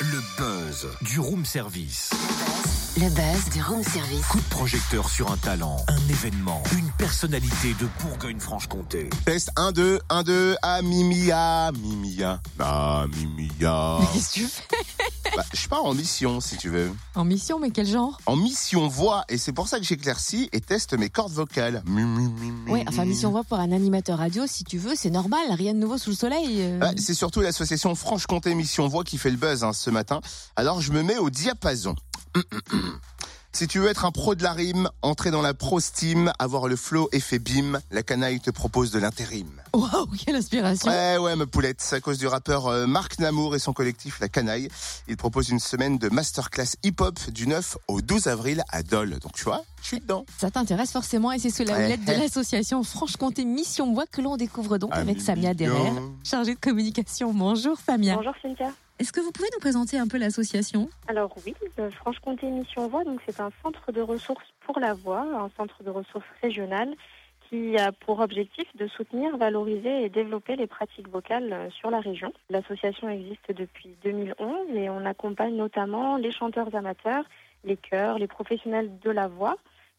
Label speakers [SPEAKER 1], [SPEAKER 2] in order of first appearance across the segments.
[SPEAKER 1] Le buzz du room service.
[SPEAKER 2] Le buzz du room service.
[SPEAKER 1] Coup de projecteur sur un talent, un événement, une personnalité de Bourgogne-Franche-Comté.
[SPEAKER 3] Test 1, 2, 1, 2, ah Mimia, Mimia, ah Mimia.
[SPEAKER 4] Mais qu'est-ce que tu fais?
[SPEAKER 3] Bah, je pars en mission si tu veux.
[SPEAKER 4] En mission, mais quel genre
[SPEAKER 3] En mission voix, et c'est pour ça que j'éclaircis et teste mes cordes vocales.
[SPEAKER 4] Ouais, enfin,
[SPEAKER 3] mi.
[SPEAKER 4] mission voix pour un animateur radio, si tu veux, c'est normal, rien de nouveau sous le soleil. euh.
[SPEAKER 3] Bah, c'est surtout l'association Franche-Comté Mission Voix qui fait le buzz hein, ce matin. Alors je me mets au diapason. Si tu veux être un pro de la rime, entrer dans la pro steam, avoir le flow effet bim, la canaille te propose de l'intérim.
[SPEAKER 4] Waouh, quelle inspiration
[SPEAKER 3] Ouais, ouais, ma poulette, c'est à cause du rappeur euh, Marc Namour et son collectif La Canaille. Il propose une semaine de masterclass hip-hop du 9 au 12 avril à Dole. Donc tu vois, je suis dedans.
[SPEAKER 4] Ça t'intéresse forcément et c'est sous la
[SPEAKER 3] Ouais.
[SPEAKER 4] houlette de l'association Franche-Comté Mission Voix que l'on découvre donc
[SPEAKER 3] Ah,
[SPEAKER 4] avec Samia. Derrer, chargée de communication. Bonjour Samia.
[SPEAKER 5] Bonjour Cynthia.
[SPEAKER 4] Est-ce que vous pouvez nous présenter un peu l'association?
[SPEAKER 5] Alors oui, Franche-Comté Mission Voix, c'est un centre de ressources pour la voix, un centre de ressources régional qui a pour objectif de soutenir, valoriser et développer les pratiques vocales euh, sur la région. L'association existe depuis 2011 et on accompagne notamment les chanteurs amateurs, les chœurs, les professionnels de la voix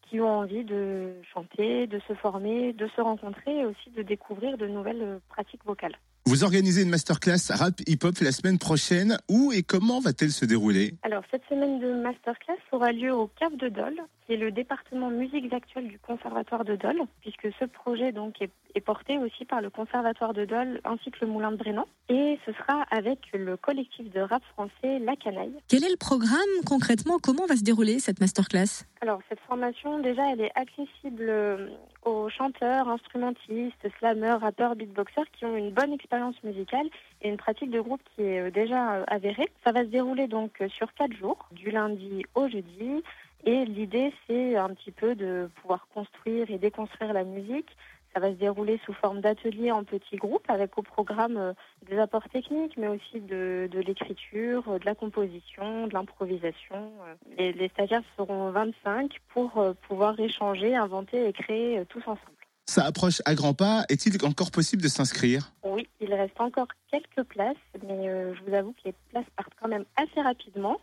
[SPEAKER 5] qui ont envie de chanter, de se former, de se rencontrer et aussi de découvrir de nouvelles euh, pratiques vocales.
[SPEAKER 3] Vous organisez une masterclass rap hip-hop la semaine prochaine. Où et comment va-t-elle se dérouler?
[SPEAKER 5] Alors, cette semaine de masterclass aura lieu au CAF de Dole, qui est le département musiques actuelles du Conservatoire de Dole, puisque ce projet donc est, est porté aussi par le Conservatoire de Dole ainsi que le Moulin de Brennan. Et ce sera avec le collectif de rap français La Canaille.
[SPEAKER 6] Quel est le programme concrètement? Comment va se dérouler cette masterclass?
[SPEAKER 5] Alors, cette formation, déjà, elle est accessible euh, aux chanteurs, instrumentistes, slammeurs, rappeurs, beatboxers qui ont une bonne expérience musicale et une pratique de groupe qui est euh, déjà euh, avérée. Ça va se dérouler donc euh, sur quatre jours, du lundi au jeudi. Et l'idée, c'est un petit peu de pouvoir construire et déconstruire la musique. Ça va se dérouler sous forme d'ateliers en petits groupes avec au programme euh, des apports techniques, mais aussi de, de l'écriture, euh, de la composition, de l'improvisation. euh. Les, les stagiaires seront 25 pour pouvoir échanger, inventer et créer tous ensemble.
[SPEAKER 3] Ça approche à grands pas. Est-il encore possible de s'inscrire?
[SPEAKER 5] Oui, il reste encore quelques places, mais je vous avoue que les places partent quand même assez rapidement.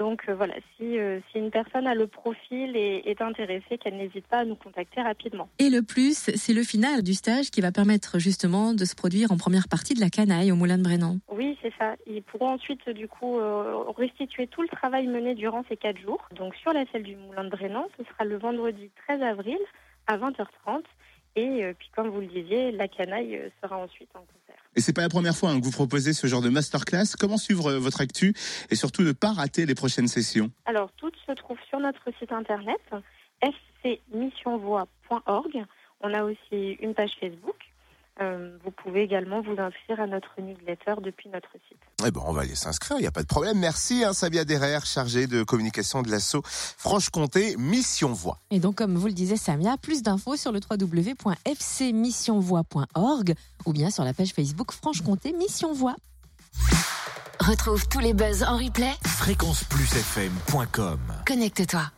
[SPEAKER 5] Donc euh, voilà, si, euh, si une personne a le profil et est intéressée, qu'elle n'hésite pas à nous contacter rapidement.
[SPEAKER 6] Et le plus, c'est le final du stage qui va permettre justement de se produire en première partie de la canaille au Moulin de Brennan.
[SPEAKER 5] Oui, c'est ça. Ils pourront ensuite, du coup, euh, restituer tout le travail mené durant ces quatre jours. Donc, sur la salle du Moulin de Brennan, ce sera le vendredi 13 avril à 20h30. Et euh, puis, comme vous le disiez, la canaille euh, sera ensuite en concert.
[SPEAKER 3] Et c'est pas la première fois hein, que vous proposez ce genre de masterclass. Comment suivre euh, votre actu et surtout ne pas rater les prochaines sessions
[SPEAKER 5] Alors, toutes se trouvent sur notre site internet, fcmissionvoix.org. On a aussi une page Facebook. Euh, vous pouvez également vous inscrire à notre newsletter depuis notre site.
[SPEAKER 3] Eh ben, on va aller s'inscrire, il n'y a pas de problème. Merci, hein, Sabia Derrer, chargée de communication de l'assaut Franche-Comté Mission Voix.
[SPEAKER 4] Et donc, comme vous le disait Samia, plus d'infos sur le www.fcmissionvoix.org ou bien sur la page Facebook Franche-Comté Mission Voix.
[SPEAKER 2] Retrouve tous les buzz en replay.
[SPEAKER 1] Fréquenceplusfm.com
[SPEAKER 2] Connecte-toi.